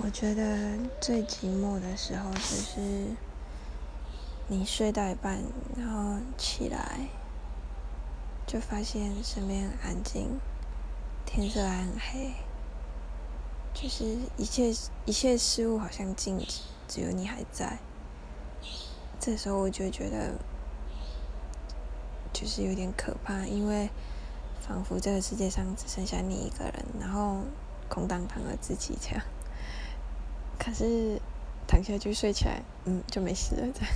我觉得最寂寞的时候就是你睡到一半，然后起来，就发现身边很安静，天色还很黑，就是一切一切事物好像静止，只有你还在。这时候我就觉得，就是有点可怕，因为仿佛这个世界上只剩下你一个人，然后空荡荡的自己这样。还是躺下去睡起来，嗯，就没事了。这样。